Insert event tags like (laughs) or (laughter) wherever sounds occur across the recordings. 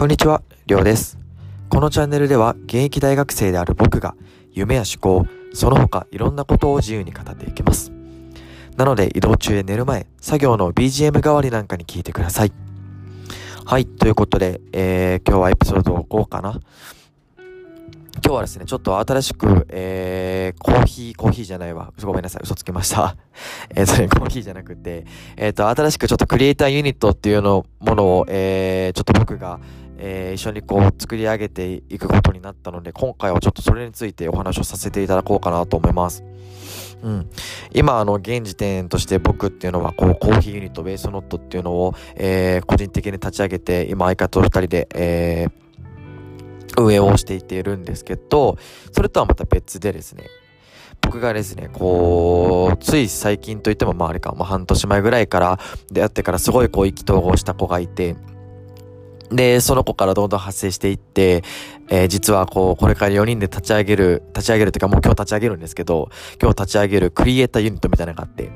こんにちは、りょうです。このチャンネルでは現役大学生である僕が夢や思考、その他いろんなことを自由に語っていきます。なので移動中や寝る前、作業の BGM 代わりなんかに聞いてください。はい、ということで、えー、今日はエピソードをこうかな。今日はですね、ちょっと新しく、えー、コーヒー、コーヒーじゃないわ。ごめんなさい、嘘つきました。(laughs) えっとね、コーヒーじゃなくて、えっ、ー、と、新しくちょっとクリエイターユニットっていうの、ものを、えー、ちょっと僕が、えー、一緒にこう作り上げていくことになったので、今回はちょっとそれについてお話をさせていただこうかなと思います。うん。今、あの、現時点として僕っていうのは、こう、コーヒーユニット、ベースノットっていうのを、えー、個人的に立ち上げて、今、相方と二人で、えー、運営をしていているんですけど、それとはまた別でですね、僕がですね、こう、つい最近といってもまああれか、まあ半年前ぐらいから出会ってからすごいこう意気投合した子がいて、で、その子からどんどん発生していって、えー、実はこう、これから4人で立ち上げる、立ち上げるというかもう今日立ち上げるんですけど、今日立ち上げるクリエイターユニットみたいなのがあって、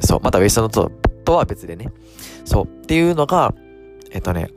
そう、またウェイストノートとは別でね。そう、っていうのが、えっとね、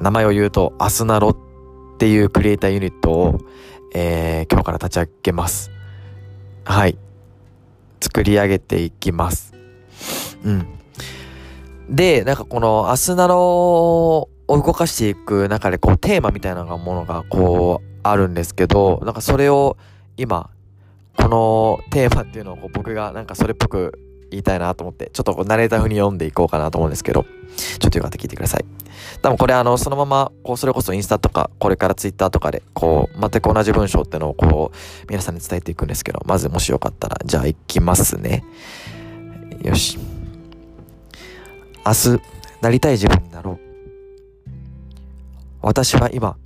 名前を言うと、アスナロっていうクリエイターユニットを、えー、今日から立ち上げます。はい。作り上げていきます。うん。で、なんかこのアスナロを動かしていく中でこうテーマみたいなものがこうあるんですけど、なんかそれを今、このテーマっていうのを僕がなんかそれっぽく言いたいなと思って、ちょっとこうナレーター風に読んでいこうかなと思うんですけど、ちょっとよかったら聞いてください。多分これあの、そのまま、こう、それこそインスタとか、これからツイッターとかで、こう、全く同じ文章ってのをこう、皆さんに伝えていくんですけど、まずもしよかったら、じゃあ行きますね。よし。明日、なりたい自分になろう。私は今、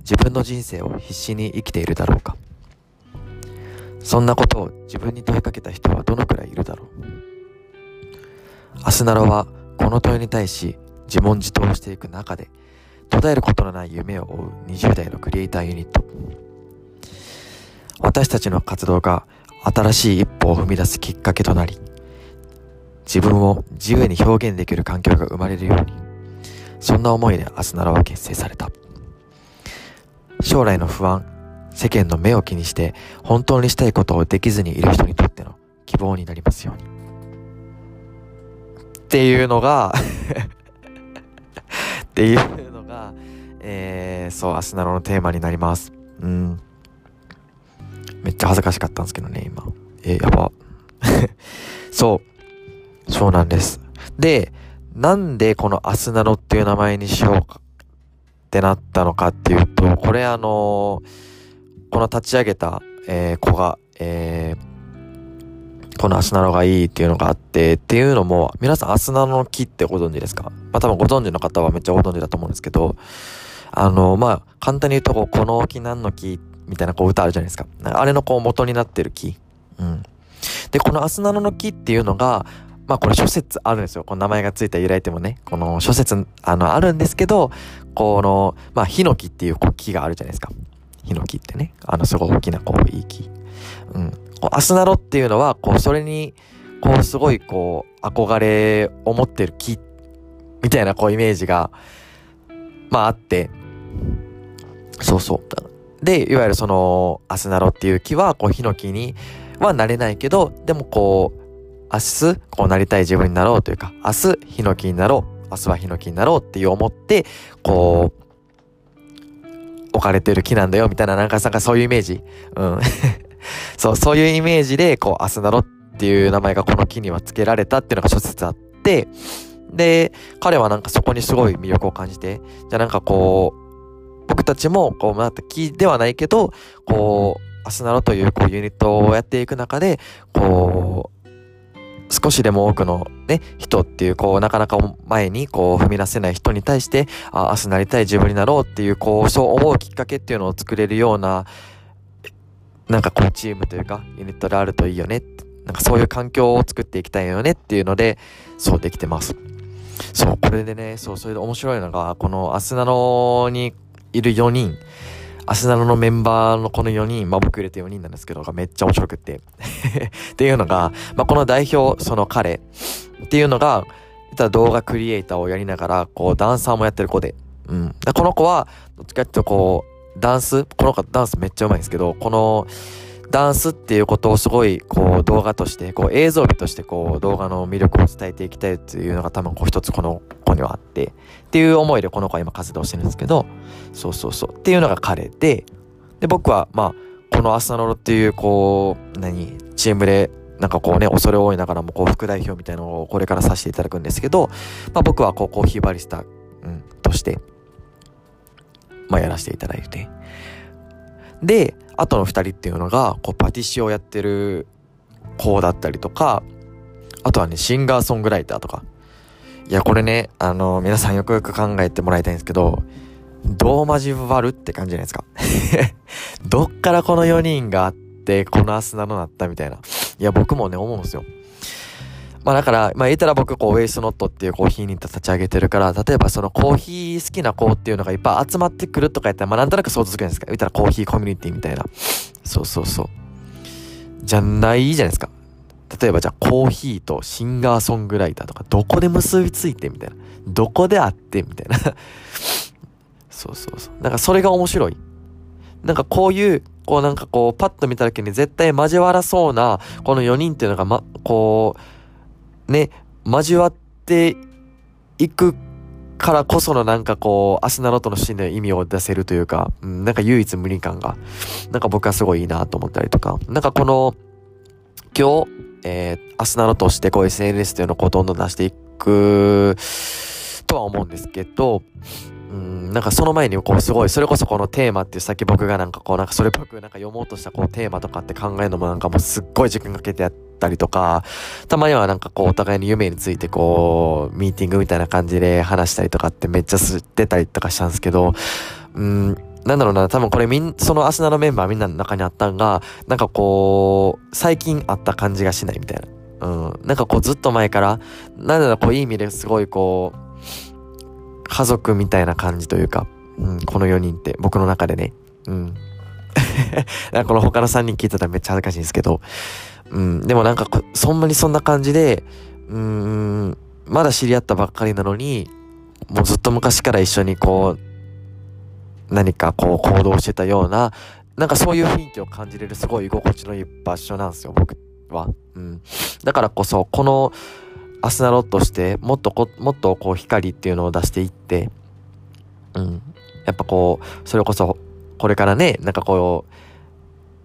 自分の人生を必死に生きているだろうか。そんなことを自分に問いかけた人はどのくらいいるだろう。明日ならは、この問いに対し、自問自答していく中で途絶えることのない夢を追う20代のクリエイターユニット。私たちの活動が新しい一歩を踏み出すきっかけとなり自分を自由に表現できる環境が生まれるようにそんな思いでアスナラは結成された。将来の不安世間の目を気にして本当にしたいことをできずにいる人にとっての希望になりますように。っていうのが (laughs) っていうのが、えー、そう、アスナロのテーマになります。うん。めっちゃ恥ずかしかったんですけどね、今。えー、やば。(laughs) そう。そうなんです。で、なんでこのアスナロっていう名前にしようかってなったのかっていうと、これあのー、この立ち上げた、えー、子が、えー、このアスナロがいいっていうのがあって、っていうのも、皆さんアスナロの木ってご存知ですか？まあ多分ご存知の方はめっちゃご存知だと思うんですけど、あの、まあ簡単に言うとこう、この木何の木みたいなこう歌あるじゃないですか。あれのこう元になってる木。うん。で、このアスナロの木っていうのが、まあこれ諸説あるんですよ。この名前がついた由来ってもね。この諸説、あの、あるんですけど、この、まあヒノキっていう木があるじゃないですか。ヒノキってね。あの、すごい大きなこう、いい木。うん。こうアスナロっていうのは、こう、それに、こう、すごい、こう、憧れを持ってる木、みたいな、こう、イメージが、まあ、あって、そうそう。で、いわゆるその、アスナロっていう木は、こう、ヒノキにはなれないけど、でもこう、明日、こうなりたい自分になろうというか、明日、ヒノキになろう、明日はヒノキになろうっていう思って、こう、置かれてる木なんだよ、みたいな、なんか、なんかそういうイメージ。うん。(laughs) そう、そういうイメージで、こう、アスナロっていう名前がこの木には付けられたっていうのが諸説あって、で、彼はなんかそこにすごい魅力を感じて、じゃあなんかこう、僕たちも、こう、また木ではないけど、こう、アスナロというこうユニットをやっていく中で、こう、少しでも多くのね、人っていう、こう、なかなか前にこう踏み出せない人に対して、あ、明日なりたい自分になろうっていう、こう、そう思うきっかけっていうのを作れるような、なんかこうチームというかユニットであるといいよね。なんかそういう環境を作っていきたいよねっていうので、そうできてます。そう、これでね、そう、それで面白いのが、このアスナロにいる4人、アスナロのメンバーのこの4人、まあ僕入れて4人なんですけど、がめっちゃ面白くって。(laughs) っていうのが、まあこの代表、その彼。っていうのが、動画クリエイターをやりながら、こうダンサーもやってる子で、うん。この子は、どっちかっていうとこう、ダンス、この子ダンスめっちゃうまいんですけど、この、ダンスっていうことをすごいこう動画としてこう映像美としてこう動画の魅力を伝えていきたいっていうのが多分こう一つこの子にはあってっていう思いでこの子は今活動してるんですけどそうそうそうっていうのが彼で。で僕はまあこのアスナロっていうこう何？チームでなんかこうね、恐れ多いながらもこう副代表みたいなのをこれからさせていただくんですけど、まあ僕はこうコーヒーバリスタ、うん、として、まあやらせていただいて。で、あとの二人っていうのが、こうパティシエをやってる子だったりとか、あとはね、シンガーソングライターとか。いや、これね、あの、皆さんよくよく考えてもらいたいんですけど、どう交わるって感じじゃないですか。(laughs) どっからこの4人があって、このアスナロなったみたいな。いや、僕もね、思うんですよ。まあだから、まあ言ったら僕、こう、ウェイスノットっていうコーヒーに立ち上げてるから、例えばそのコーヒー好きな子っていうのがいっぱい集まってくるとかやったら、まあなんとなく想像つくじゃないですか。言ったらコーヒーコミュニティみたいな。そうそうそう。じゃないじゃないですか。例えばじゃあコーヒーとシンガーソングライターとか、どこで結びついてみたいな。どこで会ってみたいな。(laughs) そうそうそう。なんかそれが面白い。なんかこういうこうなんかこう、パッと見た時に絶対交わらそうな、この4人っていうのがま、こう、ね、交わっていくからこそのなんかこう、アスナロトのシーンで意味を出せるというか、うん、なんか唯一無二感が、なんか僕はすごいいいなと思ったりとか、なんかこの、今日、えー、アスナロとしてこう SNS っていうのをこうどんどん出していくとは思うんですけど、うん、なんかその前にこうすごい、それこそこのテーマっていうさっき僕がなんかこうなんかそれっぽくなんか読もうとしたこうテーマとかって考えるのもなんかもうすっごい時間かけてやったりとか、たまにはなんかこうお互いの夢についてこう、ミーティングみたいな感じで話したりとかってめっちゃ吸ってたりとかしたんですけど、うん、なんだろうな、多分これみん、そのアスナのメンバーみんなの中にあったんが、なんかこう、最近あった感じがしないみたいな。うん。なんかこうずっと前から、なんだろう、こういい意味ですごいこう、家族みたいな感じというか、うん、この4人って僕の中でね、うん。(laughs) この他の3人聞いてたらめっちゃ恥ずかしいんですけど、うん、でもなんかそんなにそんな感じで、うん、まだ知り合ったばっかりなのに、もうずっと昔から一緒にこう、何かこう行動してたような、なんかそういう雰囲気を感じれるすごい居心地のいい場所なんですよ、僕は。うん。だからこそ、この、アスナロとしてもっとこもっとこう光っていうのを出していってうんやっぱこうそれこそこれからねなんかこう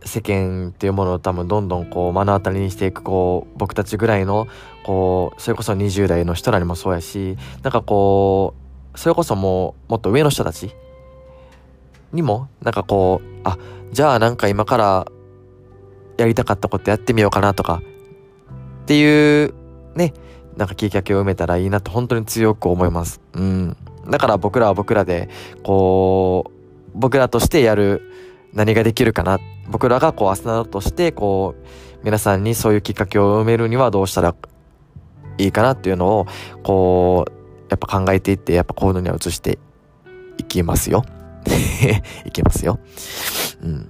世間っていうものを多分どんどんこう目の当たりにしていくこう僕たちぐらいのこうそれこそ20代の人らにもそうやしなんかこうそれこそもうもっと上の人たちにもなんかこうあじゃあなんか今からやりたかったことやってみようかなとかっていうねなんかきっかけを埋めたらいいなと本当に強く思います。うん。だから僕らは僕らで、こう、僕らとしてやる何ができるかな。僕らがこう、アスナとして、こう、皆さんにそういうきっかけを埋めるにはどうしたらいいかなっていうのを、こう、やっぱ考えていって、やっぱ行動には移していきますよ。(laughs) いきますよ。うん。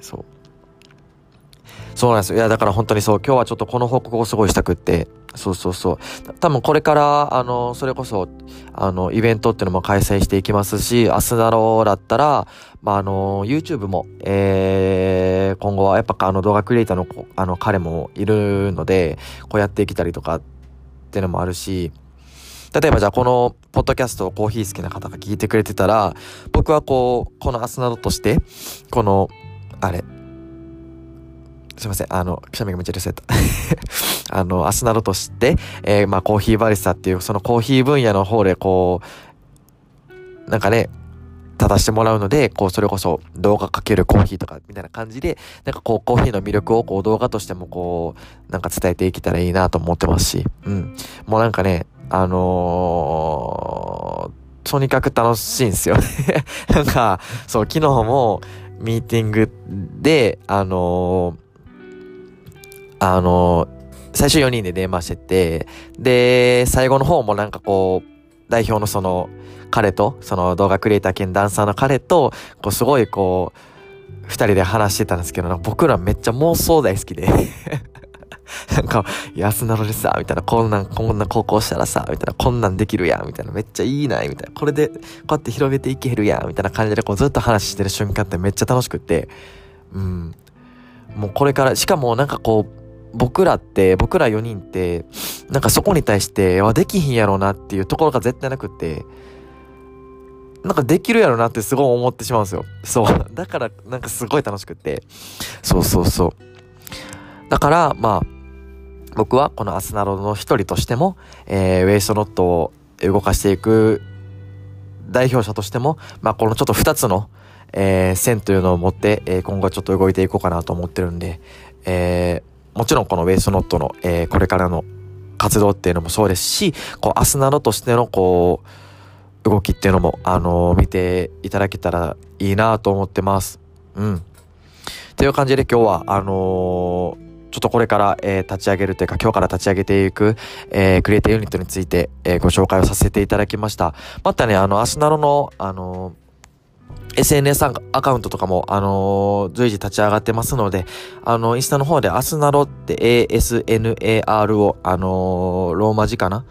そう。そうなんですよ。いや、だから本当にそう、今日はちょっとこの報告をすごいしたくって、そうそうそう。多分これから、あの、それこそ、あの、イベントっていうのも開催していきますし、明日だろうだったら、まあ、あの、YouTube も、えー、今後はやっぱあの動画クリエイターのあの彼もいるので、こうやってきたりとかっていうのもあるし、例えばじゃあこのポッドキャストをコーヒー好きな方が聞いてくれてたら、僕はこう、このアスナドとして、この、あれ、すいません。あの、くしゃみがめっちゃうるさいあの、アスナロとして、えー、まあ、コーヒーバリスタっていう、そのコーヒー分野の方で、こう、なんかね、立たしてもらうので、こう、それこそ動画かけるコーヒーとか、みたいな感じで、なんかこう、コーヒーの魅力を、こう、動画としても、こう、なんか伝えていけたらいいなと思ってますし、うん。もうなんかね、あのー、とにかく楽しいんですよ (laughs) なんか、そう、昨日も、ミーティングで、あのーあの、最初4人で電話してて、で、最後の方もなんかこう、代表のその、彼と、その動画クリエイター兼ダンサーの彼と、こうすごいこう、二人で話してたんですけど、僕らめっちゃ妄想大好きで。(laughs) なんか、安なのでさ、みたいな、こんなん、こんな高校したらさ、みたいな、こんなんできるやん、みたいな、めっちゃいいな、みたいな、これで、こうやって広げていけるやん、みたいな感じで、こうずっと話してる瞬間ってめっちゃ楽しくって、うん。もうこれから、しかもなんかこう、僕らって、僕ら4人って、なんかそこに対して、はできひんやろうなっていうところが絶対なくって、なんかできるやろなってすごい思ってしまうんですよ。そう。(laughs) だから、なんかすごい楽しくって。そうそうそう。だから、まあ、僕はこのアスナロの一人としても、えー、ウェイストノットを動かしていく代表者としても、まあ、このちょっと二つの、えー、線というのを持って、えー、今後ちょっと動いていこうかなと思ってるんで、えー、もちろんこのウェイストノットの、えー、これからの活動っていうのもそうですし、こう、アスナロとしての、こう、動きっていうのも、あのー、見ていただけたらいいなと思ってます。うん。という感じで今日は、あのーちょっとこれから、えー、立ち上げるというか、今日から立ち上げていく、えー、クリエイティブユニットについて、え、ご紹介をさせていただきました。またね、あの、アスナロの、あの SNS アカウントとかも、あの随時立ち上がってますので、あの、インスタの方でアスナロって ASNARO、あのローマ字かな？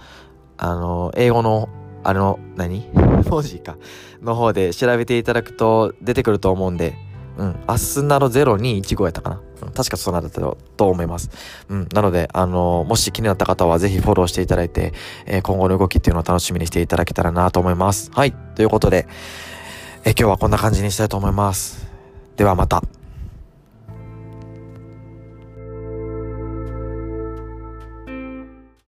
あの英語の、あの、何？(laughs) 文字か。の方で調べていただくと出てくると思うんで、うん、アスナロ0215やったかな？うん、確かそうなったと思います。うん、なので、あの、もし気になった方はぜひフォローしていただいて、えー、今後の動きっていうのを楽しみにしていただけたらなと思います。はい。ということで、え、今日はこんな感じにしたいと思います。ではまた。